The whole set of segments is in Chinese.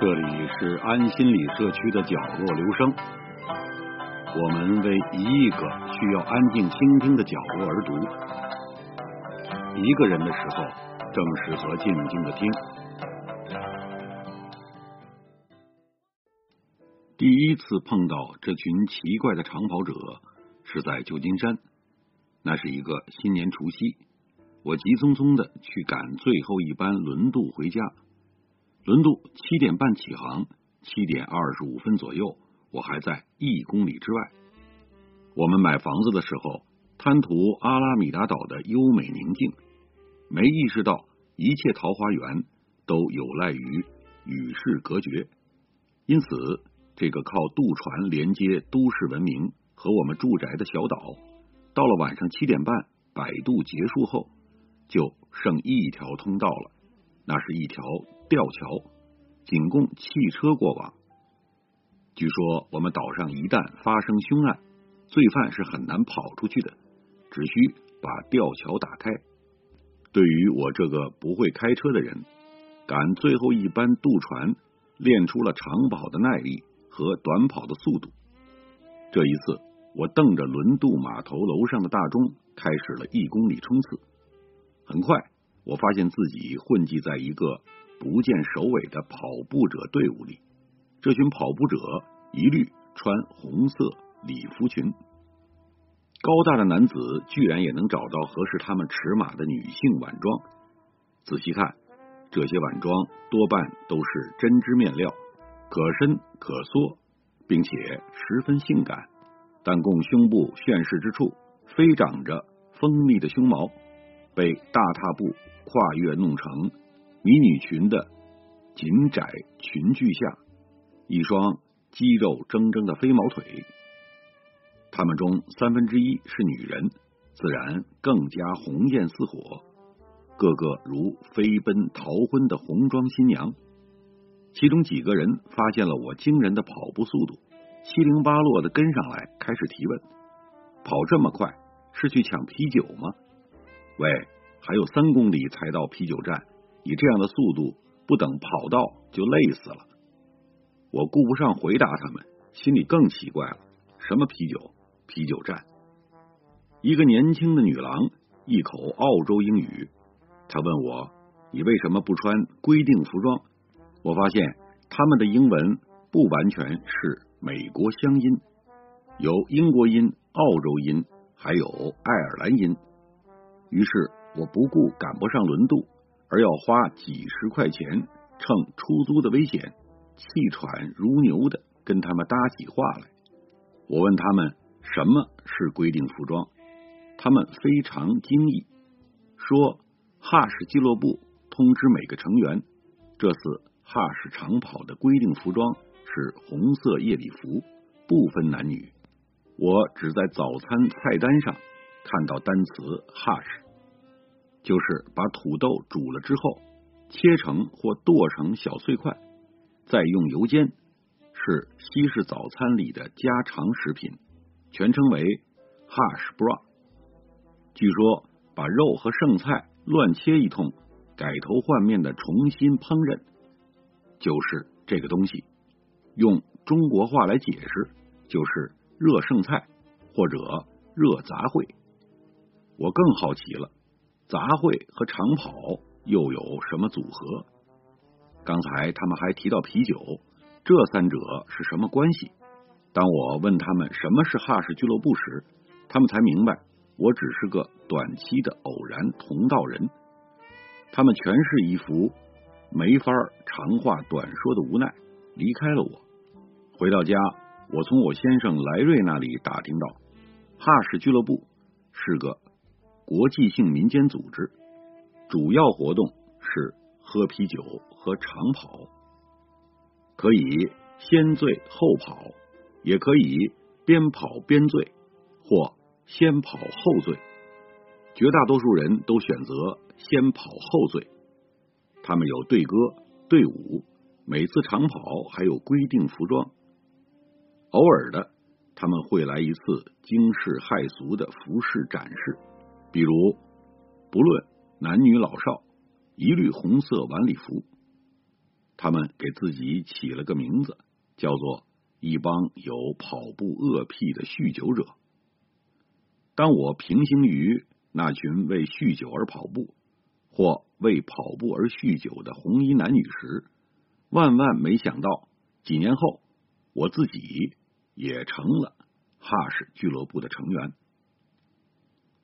这里是安心理社区的角落留声，我们为一亿个需要安静倾听的角落而读。一个人的时候，正适合静静的听。第一次碰到这群奇怪的长跑者，是在旧金山。那是一个新年除夕，我急匆匆的去赶最后一班轮渡回家。轮渡七点半起航，七点二十五分左右，我还在一公里之外。我们买房子的时候，贪图阿拉米达岛的优美宁静，没意识到一切桃花源都有赖于与世隔绝。因此，这个靠渡船连接都市文明和我们住宅的小岛，到了晚上七点半摆渡结束后，就剩一条通道了，那是一条。吊桥仅供汽车过往。据说我们岛上一旦发生凶案，罪犯是很难跑出去的，只需把吊桥打开。对于我这个不会开车的人，赶最后一班渡船，练出了长跑的耐力和短跑的速度。这一次，我瞪着轮渡码头楼上的大钟，开始了一公里冲刺。很快，我发现自己混迹在一个。不见首尾的跑步者队伍里，这群跑步者一律穿红色礼服裙。高大的男子居然也能找到合适他们尺码的女性晚装。仔细看，这些晚装多半都是针织面料，可伸可缩，并且十分性感。但供胸部炫饰之处，飞长着锋利的胸毛，被大踏步跨越弄成。迷你裙的紧窄裙裾下，一双肌肉铮铮的飞毛腿。他们中三分之一是女人，自然更加红艳似火，个个如飞奔逃婚的红装新娘。其中几个人发现了我惊人的跑步速度，七零八落的跟上来，开始提问：跑这么快是去抢啤酒吗？喂，还有三公里才到啤酒站。以这样的速度，不等跑到就累死了。我顾不上回答他们，心里更奇怪了：什么啤酒？啤酒站？一个年轻的女郎，一口澳洲英语。她问我：“你为什么不穿规定服装？”我发现他们的英文不完全是美国乡音，有英国音、澳洲音，还有爱尔兰音。于是我不顾赶不上轮渡。而要花几十块钱乘出租的危险，气喘如牛的跟他们搭起话来。我问他们什么是规定服装，他们非常惊异，说哈士俱乐部通知每个成员，这次哈士长跑的规定服装是红色夜礼服，不分男女。我只在早餐菜单上看到单词哈士。就是把土豆煮了之后，切成或剁成小碎块，再用油煎，是西式早餐里的家常食品，全称为 hash brow。据说把肉和剩菜乱切一通，改头换面的重新烹饪，就是这个东西。用中国话来解释，就是热剩菜或者热杂烩。我更好奇了。杂烩和长跑又有什么组合？刚才他们还提到啤酒，这三者是什么关系？当我问他们什么是哈士俱乐部时，他们才明白我只是个短期的偶然同道人。他们全是一副没法长话短说的无奈，离开了我。回到家，我从我先生莱瑞那里打听到，哈士俱乐部是个。国际性民间组织主要活动是喝啤酒和长跑，可以先醉后跑，也可以边跑边醉，或先跑后醉。绝大多数人都选择先跑后醉。他们有队歌、队伍，每次长跑还有规定服装。偶尔的，他们会来一次惊世骇俗的服饰展示。比如，不论男女老少，一律红色晚礼服。他们给自己起了个名字，叫做一帮有跑步恶癖的酗酒者。当我平行于那群为酗酒而跑步，或为跑步而酗酒的红衣男女时，万万没想到，几年后我自己也成了哈士俱乐部的成员。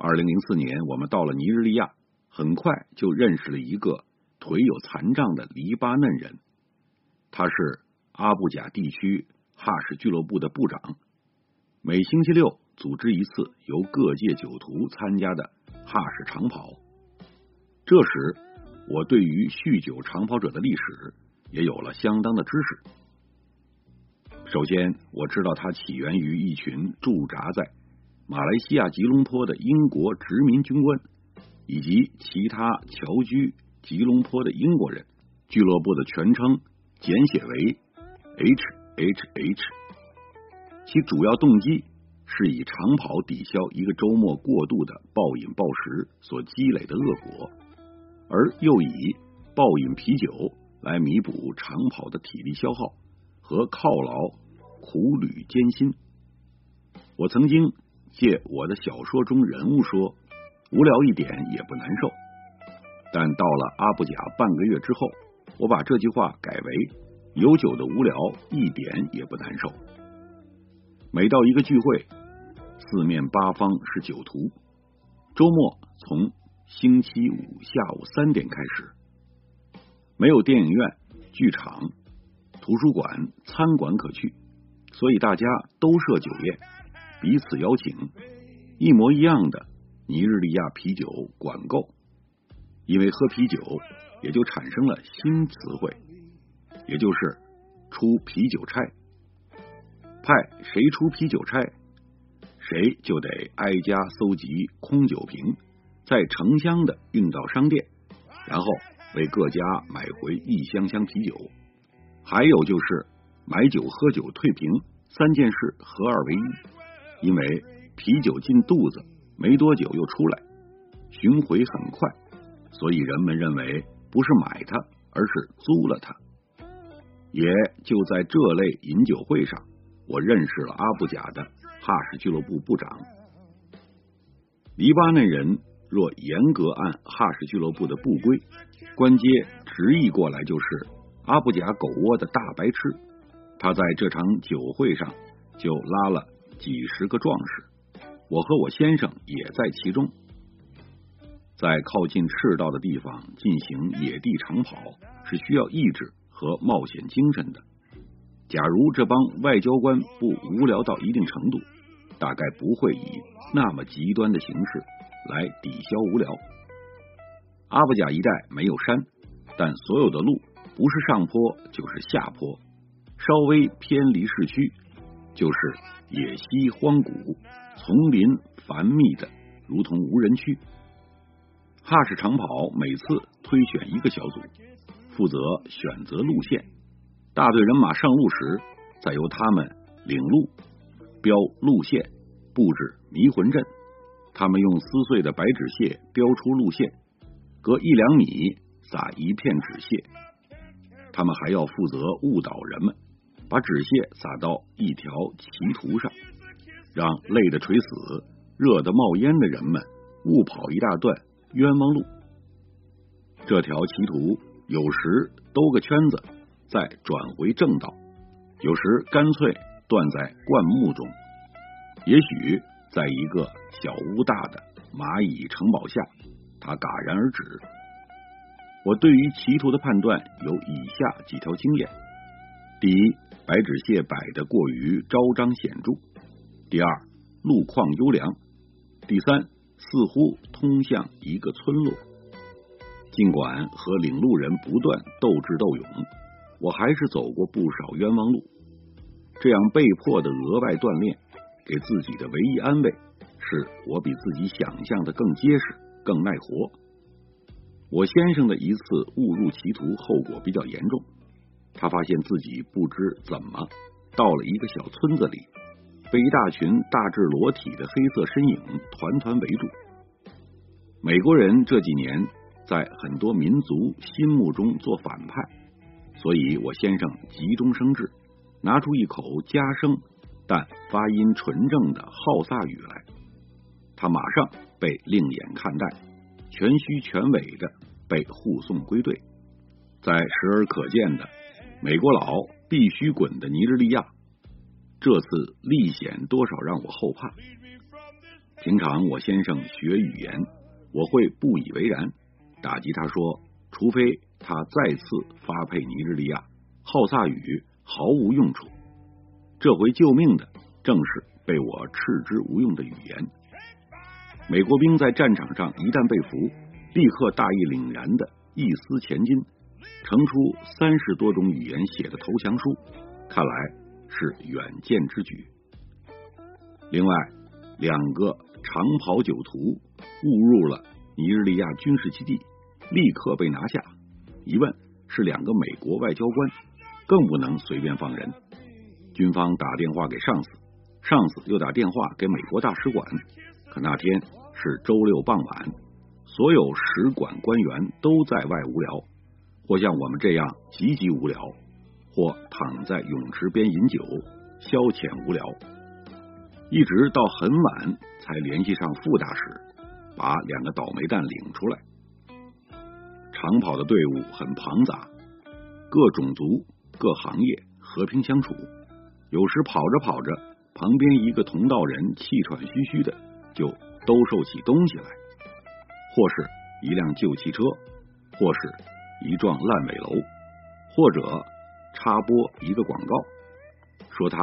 二零零四年，我们到了尼日利亚，很快就认识了一个腿有残障的黎巴嫩人，他是阿布贾地区哈士俱乐部的部长，每星期六组织一次由各界酒徒参加的哈士长跑。这时，我对于酗酒长跑者的历史也有了相当的知识。首先，我知道它起源于一群驻扎在。马来西亚吉隆坡的英国殖民军官以及其他侨居吉隆坡的英国人，俱乐部的全称简写为 H.H.H。其主要动机是以长跑抵消一个周末过度的暴饮暴食所积累的恶果，而又以暴饮啤酒来弥补长跑的体力消耗和犒劳苦旅艰辛。我曾经。借我的小说中人物说，无聊一点也不难受。但到了阿布贾半个月之后，我把这句话改为有酒的无聊一点也不难受。每到一个聚会，四面八方是酒徒。周末从星期五下午三点开始，没有电影院、剧场、图书馆、餐馆可去，所以大家都设酒宴。彼此邀请，一模一样的尼日利亚啤酒管够，因为喝啤酒也就产生了新词汇，也就是出啤酒差。派谁出啤酒差，谁就得挨家搜集空酒瓶，再成箱的运到商店，然后为各家买回一箱箱啤酒。还有就是买酒、喝酒、退瓶三件事合二为一。因为啤酒进肚子没多久又出来，巡回很快，所以人们认为不是买它，而是租了它。也就在这类饮酒会上，我认识了阿布贾的哈什俱乐部部长。黎巴嫩人若严格按哈什俱乐部的部规，官阶直译过来就是阿布贾狗窝的大白痴。他在这场酒会上就拉了。几十个壮士，我和我先生也在其中。在靠近赤道的地方进行野地长跑是需要意志和冒险精神的。假如这帮外交官不无聊到一定程度，大概不会以那么极端的形式来抵消无聊。阿布贾一带没有山，但所有的路不是上坡就是下坡，稍微偏离市区就是。野溪荒谷，丛林繁密的，如同无人区。哈士长跑每次推选一个小组，负责选择路线。大队人马上路时，再由他们领路、标路线、布置迷魂阵。他们用撕碎的白纸屑标出路线，隔一两米撒一片纸屑。他们还要负责误导人们。把纸屑撒到一条歧途上，让累得垂死、热得冒烟的人们误跑一大段冤枉路。这条歧途有时兜个圈子，再转回正道；有时干脆断在灌木中。也许在一个小屋大的蚂蚁城堡下，它戛然而止。我对于歧途的判断有以下几条经验：第一。白纸屑摆得过于昭彰显著。第二，路况优良。第三，似乎通向一个村落。尽管和领路人不断斗智斗勇，我还是走过不少冤枉路。这样被迫的额外锻炼，给自己的唯一安慰是我比自己想象的更结实、更耐活。我先生的一次误入歧途，后果比较严重。他发现自己不知怎么到了一个小村子里，被一大群大致裸体的黑色身影团团围住。美国人这几年在很多民族心目中做反派，所以我先生急中生智，拿出一口加生但发音纯正的浩萨语来，他马上被另眼看待，全虚全伪的被护送归队。在时而可见的美国佬必须滚的尼日利亚，这次历险多少让我后怕。平常我先生学语言，我会不以为然，打击他说，除非他再次发配尼日利亚，好萨语毫无用处。这回救命的正是被我斥之无用的语言。美国兵在战场上一旦被俘，立刻大义凛然的一丝前进。呈出三十多种语言写的投降书，看来是远见之举。另外，两个长袍酒徒误入了尼日利亚军事基地，立刻被拿下。一问是两个美国外交官，更不能随便放人。军方打电话给上司，上司又打电话给美国大使馆。可那天是周六傍晚，所有使馆官员都在外无聊。或像我们这样极其无聊，或躺在泳池边饮酒消遣无聊，一直到很晚才联系上副大使，把两个倒霉蛋领出来。长跑的队伍很庞杂，各种族、各行业和平相处。有时跑着跑着，旁边一个同道人气喘吁吁的，就兜售起东西来，或是一辆旧汽车，或是。一幢烂尾楼，或者插播一个广告，说他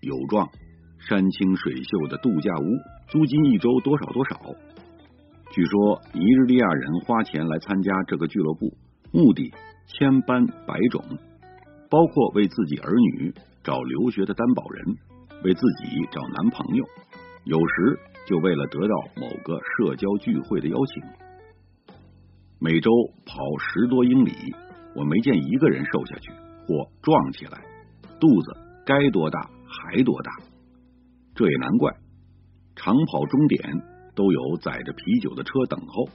有幢山清水秀的度假屋，租金一周多少多少。据说尼日利亚人花钱来参加这个俱乐部，目的千般百种，包括为自己儿女找留学的担保人，为自己找男朋友，有时就为了得到某个社交聚会的邀请。每周跑十多英里，我没见一个人瘦下去或壮起来，肚子该多大还多大。这也难怪，长跑终点都有载着啤酒的车等候，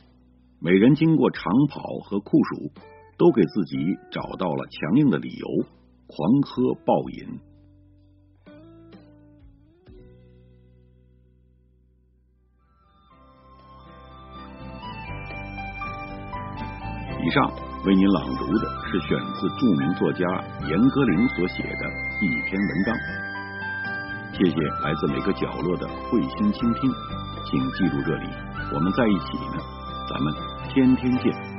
每人经过长跑和酷暑，都给自己找到了强硬的理由，狂喝暴饮。以上为您朗读的是选自著名作家严歌苓所写的一篇文章。谢谢来自每个角落的慧心倾听，请记住这里，我们在一起呢，咱们天天见。